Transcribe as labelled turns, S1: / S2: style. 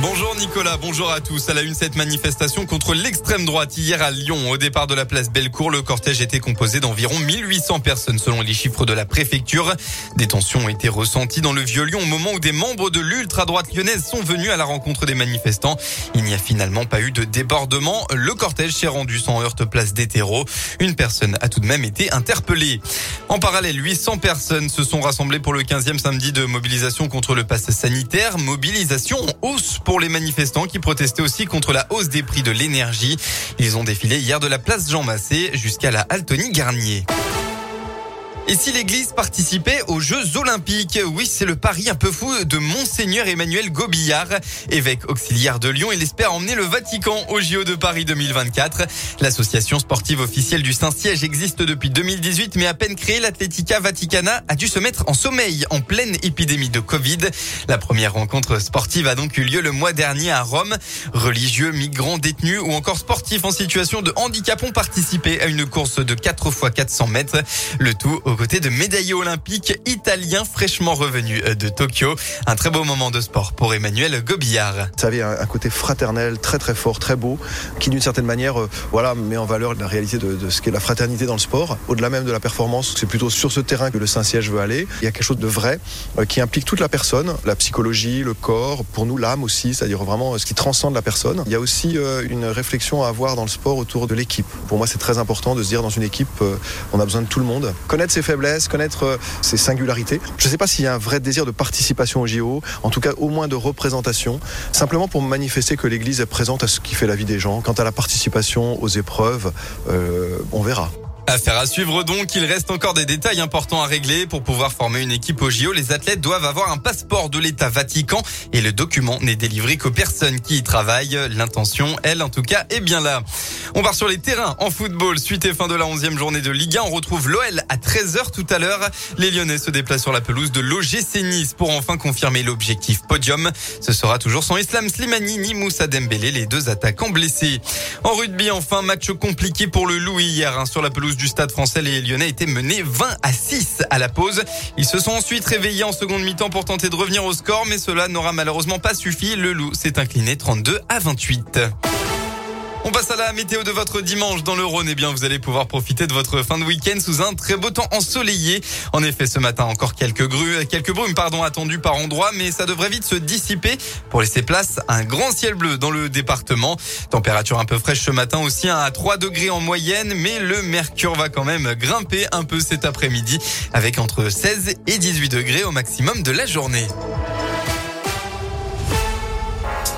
S1: Bonjour Nicolas, bonjour à tous. À la une, cette manifestation contre l'extrême droite hier à Lyon. Au départ de la place Bellecour, le cortège était composé d'environ 1800 personnes selon les chiffres de la préfecture. Des tensions ont été ressenties dans le Vieux-Lyon au moment où des membres de l'ultra-droite lyonnaise sont venus à la rencontre des manifestants. Il n'y a finalement pas eu de débordement. Le cortège s'est rendu sans heurte place d'hétéro. Une personne a tout de même été interpellée. En parallèle, 800 personnes se sont rassemblées pour le 15e samedi de mobilisation contre le pass sanitaire. Mobilisation en hausse pour les manifestants qui protestaient aussi contre la hausse des prix de l'énergie. Ils ont défilé hier de la place Jean Massé jusqu'à la Altony Garnier. Et si l'Église participait aux Jeux Olympiques Oui, c'est le pari un peu fou de Monseigneur Emmanuel Gobillard, évêque auxiliaire de Lyon. Il espère emmener le Vatican aux JO de Paris 2024. L'association sportive officielle du Saint-Siège existe depuis 2018, mais à peine créée, l'Atletica Vaticana a dû se mettre en sommeil en pleine épidémie de Covid. La première rencontre sportive a donc eu lieu le mois dernier à Rome. Religieux, migrants, détenus ou encore sportifs en situation de handicap ont participé à une course de 4 x 400 mètres. Le tout au côté de médaillés olympiques italiens fraîchement revenus de Tokyo. Un très beau moment de sport pour Emmanuel Gobillard.
S2: Ça avait un côté fraternel très très fort, très beau, qui d'une certaine manière euh, voilà, met en valeur la réalité de, ce qu'est la fraternité dans le sport. Au-delà même de la performance, c'est plutôt sur ce terrain que le Saint-Siège veut aller. Il y a quelque chose de vrai euh, qui implique toute la personne, la psychologie, le corps, pour nous l'âme aussi, c'est-à-dire vraiment euh, ce qui transcende la personne. Il y a aussi une réflexion à avoir dans le sport autour de l'équipe. Pour moi, c'est très important de se dire dans une équipe, on a besoin de tout le monde. Connaître ses faiblesses, connaître euh, ses singularités. Je ne sais pas s'il y a un vrai désir de participation au JO, en tout cas au moins de représentation, simplement pour manifester que l'Église est présente à ce qui fait la vie des gens. Quant à la participation aux épreuves, euh, on verra.
S1: Affaire à suivre donc, il reste encore des détails importants à régler. Pour pouvoir former une équipe au JO, les athlètes doivent avoir un passeport de l'État Vatican et le document n'est délivré qu'aux personnes qui y travaillent. L'intention, elle en tout cas, est bien là. On part sur les terrains en football. Suite et fin de la 11e journée de Ligue 1, on retrouve l'OL à 13h tout à l'heure. Les Lyonnais se déplacent sur la pelouse de l'OGC Nice pour enfin confirmer l'objectif podium. Ce sera toujours sans Islam Slimani ni Moussa Dembélé, les deux attaquants blessés. En rugby, enfin, match compliqué pour le Louis hier hein, sur la pelouse du Stade français, les Lyonnais étaient menés 20 à 6 à la pause. Ils se sont ensuite réveillés en seconde mi-temps pour tenter de revenir au score, mais cela n'aura malheureusement pas suffi. Le Loup s'est incliné 32 à 28. On passe à la météo de votre dimanche dans le Rhône. Eh bien, vous allez pouvoir profiter de votre fin de week-end sous un très beau temps ensoleillé. En effet, ce matin, encore quelques grues, quelques brumes, pardon, attendues par endroits, mais ça devrait vite se dissiper pour laisser place à un grand ciel bleu dans le département. Température un peu fraîche ce matin aussi, à 3 degrés en moyenne, mais le mercure va quand même grimper un peu cet après-midi avec entre 16 et 18 degrés au maximum de la journée.